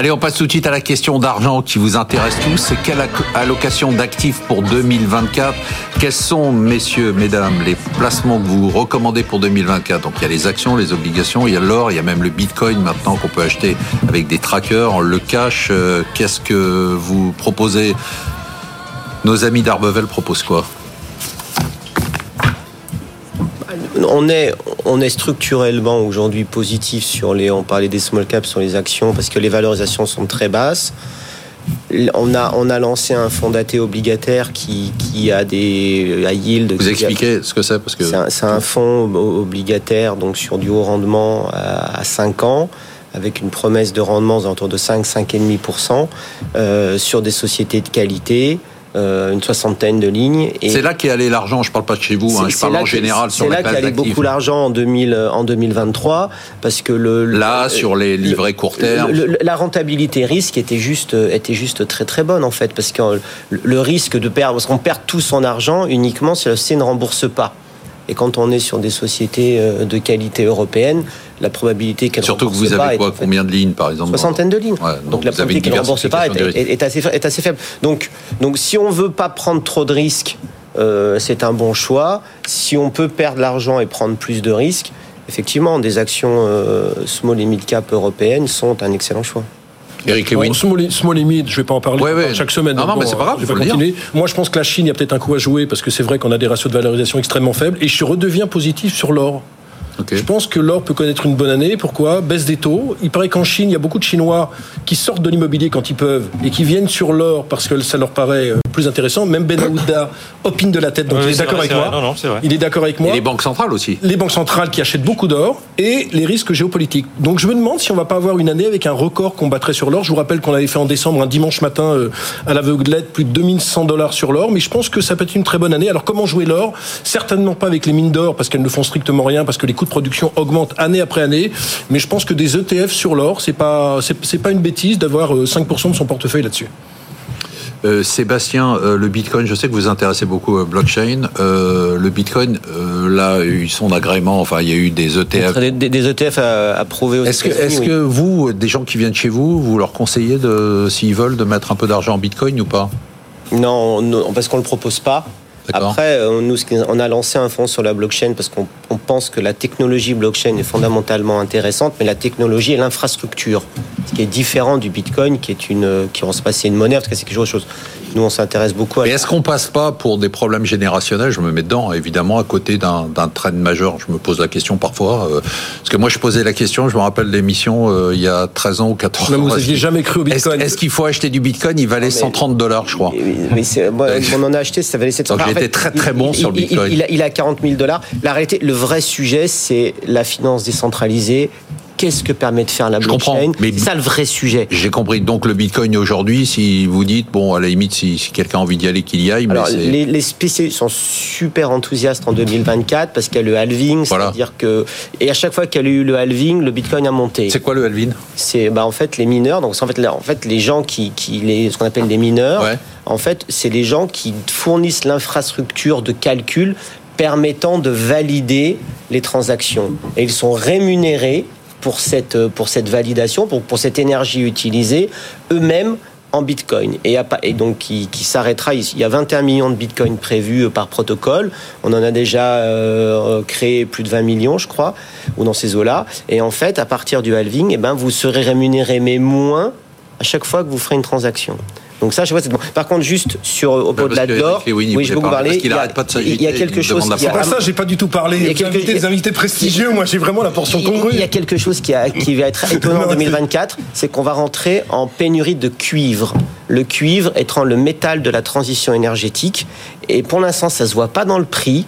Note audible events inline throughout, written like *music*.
Allez, on passe tout de suite à la question d'argent qui vous intéresse tous. C'est quelle allocation d'actifs pour 2024 Quels sont, messieurs, mesdames, les placements que vous recommandez pour 2024 Donc il y a les actions, les obligations, il y a l'or, il y a même le bitcoin maintenant qu'on peut acheter avec des trackers, le cash. Euh, qu'est-ce que vous proposez? Nos amis d'Arbevel proposent quoi? On est, on est structurellement aujourd'hui positif sur les, on parlait des small caps sur les actions parce que les valorisations sont très basses. On a, on a lancé un fonds daté obligataire qui, qui a des à yield. Vous expliquez ce que c'est parce que c'est un, fonds obligataire donc sur du haut rendement à, 5 ans avec une promesse de rendement autour de 5 5,5% euh, sur des sociétés de qualité euh, une soixantaine de lignes. C'est là qu'est allé l'argent, je ne parle pas de chez vous, hein, je parle en général sur les C'est là qu'est allé beaucoup l'argent en, 2000, en 2023, parce que le... Là, sur les livrets court terme... la rentabilité risque était juste, était juste très très bonne en fait, parce que le risque de perdre, parce qu'on perd tout son argent uniquement si la société ne rembourse pas. Et quand on est sur des sociétés euh, de qualité européenne, la probabilité qu'elle Surtout que vous avez quoi, combien de lignes par exemple Soixantaine de lignes. donc, la probabilité qu'elle ne rembourse pas est, assez, est, assez, faible. Donc, donc si on ne veut pas prendre trop de risques, euh, c'est un bon choix. Si on peut perdre l'argent et prendre plus de risques, effectivement, des actions euh, small et mid cap européennes sont un excellent choix. Eric Lewin. small, small limit, je ne vais pas en parler chaque semaine. Non, non, mais c'est pas grave. Je vais pas continuer. Moi, je pense que la Chine, il y a peut-être un coup à jouer parce que c'est vrai qu'on a des ratios de valorisation extrêmement faibles. Et je redeviens positif sur l'or. Je pense que l'or peut connaître une bonne année. Pourquoi? Baisse des taux. Il paraît qu'en Chine, il y a beaucoup de Chinois qui sortent de l'immobilier quand ils peuvent et qui viennent sur l'or parce que ça leur paraît euh, plus intéressant. Même Ben Aouda *coughs* opine de la tête, donc il est, d'accord avec moi. Il est d'accord avec moi. Et les banques centrales aussi. Les banques centrales qui achètent beaucoup d'or et les risques géopolitiques. Donc je me demande si on va pas avoir une année avec un record qu'on battrait sur l'or. Je vous rappelle qu'on avait fait en décembre un dimanche matin euh, à l'aveuglette plus de 2100 dollars sur l'or, mais je pense que ça peut être une très bonne année. Alors comment jouer l'or? Certainement pas avec les mines d'or parce qu'elles ne font strictement rien parce que les coûts de production augmentent année après année. Mais je pense que des ETF sur l'or, c'est pas c'est pas une bêtise d'avoir 5% euh, de son portefeuille là-dessus. Euh, Sébastien, euh, le Bitcoin, je sais que vous intéressez beaucoup à blockchain. le Bitcoin, là, il y a eu son agrément, enfin, il y a eu des ETF. Des, ETF approuvés Est-ce que, est que vous, des gens qui viennent chez vous, vous leur conseillez, de, s'ils veulent, de mettre un peu d'argent en Bitcoin ou pas? Non, non, parce qu'on ne le propose pas. Après, euh, nous, on a lancé un fonds sur la blockchain parce qu'on pense que la technologie blockchain est fondamentalement intéressante, mais la technologie et l'infrastructure, ce qui est différent du Bitcoin, qui est une, qui va se passer une monnaie, c'est quelque chose. Nous, on s'intéresse beaucoup à. Mais est-ce qu'on passe pas pour des problèmes générationnels? Je me mets dedans, évidemment, à côté d'un trend majeur. Je me pose la question parfois, euh, parce que moi, je posais la question. Je me rappelle l'émission euh, il y a 13 ans ou 14 ans. Mais vous n'aviez jamais cru au Bitcoin? Est-ce qu'il faut acheter du Bitcoin? Il valait 130 dollars, je crois. Mais, on en a acheté, ça valait 700 dollars très très bon sur le Bitcoin. Il, a, 40 000 dollars. La réalité, le vrai sujet, c'est la finance décentralisée qu'est-ce que permet de faire la blockchain? C'est ça le vrai sujet. J'ai compris. Donc le Bitcoin aujourd'hui, si vous dites, bon, à la limite, si, quelqu'un a envie d'y aller, qu'il y aille. Alors, les, les, spécialistes sont super enthousiastes en 2024 parce qu'il y a le halving, c'est-à-dire que et à chaque fois qu'il y a eu le halving, le Bitcoin a monté. C'est quoi le halving? C'est bah, en fait les mineurs. Donc en fait, en fait les gens qui, qui les, ce qu'on appelle les mineurs. En fait, c'est les gens qui fournissent l'infrastructure de calcul permettant de valider les transactions. Et ils sont rémunérés pour cette, euh, pour cette validation, pour, cette énergie utilisée, eux-mêmes en Bitcoin. Et, et donc, qui, qui s'arrêtera. Il y a 21 millions de Bitcoin prévus euh, par protocole. On en a déjà euh, créé plus de 20 millions, je crois, ou dans ces eaux-là. Et en fait, à partir du halving, eh ben, vous serez rémunéré, mais moins à chaque fois que vous ferez une transaction. Donc ça, je vois, c'est bon. Par contre, juste sur au-delà de l'or, oui, je vais vous parler. Il, il y a quelque chose. C'est pas ça, j'ai pas du tout parlé. Il y a quelques... des invités prestigieux. Moi, j'ai vraiment la portion congrue. Il y a quelque chose qui, a, qui va être étonnant en *laughs* 2024, c'est qu'on va rentrer en pénurie de cuivre. Le cuivre étant le métal de la transition énergétique, et pour l'instant, ça se voit pas dans le prix.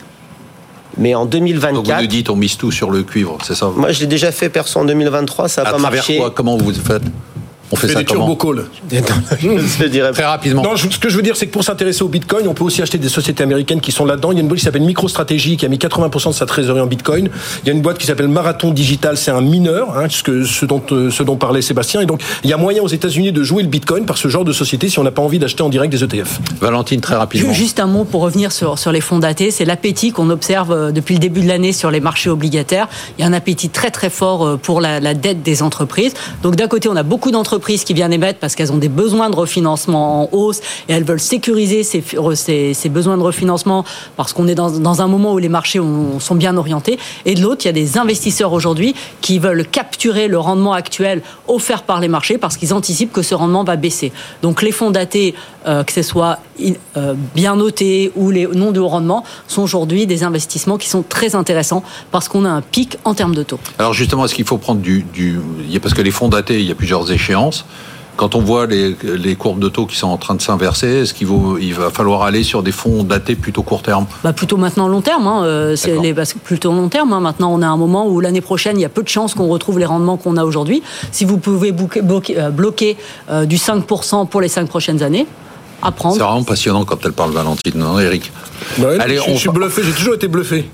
Mais en 2024. Donc vous nous dites on mise tout sur le cuivre, c'est ça Moi, je l'ai déjà fait perso en 2023, ça n'a pas marché. Quoi Comment vous faites? On fait, ça des turbo calls. *laughs* je *laughs* dirais très rapidement. Non, ce que je veux dire, c'est que pour s'intéresser au Bitcoin, on peut aussi acheter des sociétés américaines qui sont là-dedans. Il y a une boîte qui s'appelle MicroStrategy qui a mis 80% de sa trésorerie en Bitcoin. Il y a une boîte qui s'appelle Marathon Digital, c'est un mineur, hein, ce, ce, dont, euh, ce dont parlait Sébastien. Et donc, il y a moyen aux États-Unis de jouer le Bitcoin par ce genre de société si on n'a pas envie d'acheter en direct des ETF. Valentine, très rapidement. Juste un mot pour revenir sur, sur les fonds datés. C'est l'appétit qu'on observe euh, depuis le début de l'année sur les marchés obligataires. Il y a un appétit très très fort euh, pour la, la dette des entreprises. Donc d'un côté, on a beaucoup d'entreprises entreprises qui viennent émettre parce qu'elles ont des besoins de refinancement en hausse et elles veulent sécuriser ces, besoins de refinancement parce qu'on est dans, dans, un moment où les marchés sont bien orientés. Et de l'autre, il y a des investisseurs aujourd'hui qui veulent capturer le rendement actuel offert par les marchés parce qu'ils anticipent que ce rendement va baisser. Donc les fonds datés, euh, que ce soit euh, bien notés ou les non de haut rendement, sont aujourd'hui des investissements qui sont très intéressants parce qu'on a un pic en termes de taux. Alors justement, est-ce qu'il faut prendre du, du... Parce que les fonds datés, il y a plusieurs échéances. Quand on voit les, les, courbes de taux qui sont en train de s'inverser, est-ce qu'il il va falloir aller sur des fonds datés plutôt court terme? Bah Plutôt maintenant long terme. Hein, euh, c'est les, plutôt long terme. Hein. Maintenant, on a un moment où l'année prochaine, il y a peu de chances qu'on retrouve les rendements qu'on a aujourd'hui. Si vous pouvez bloquer, bloquer euh, du 5% pour les 5 prochaines années, c'est vraiment passionnant quand elle parle Valentine, non, Eric Allez, je, on... je suis bluffé, j'ai toujours été bluffé.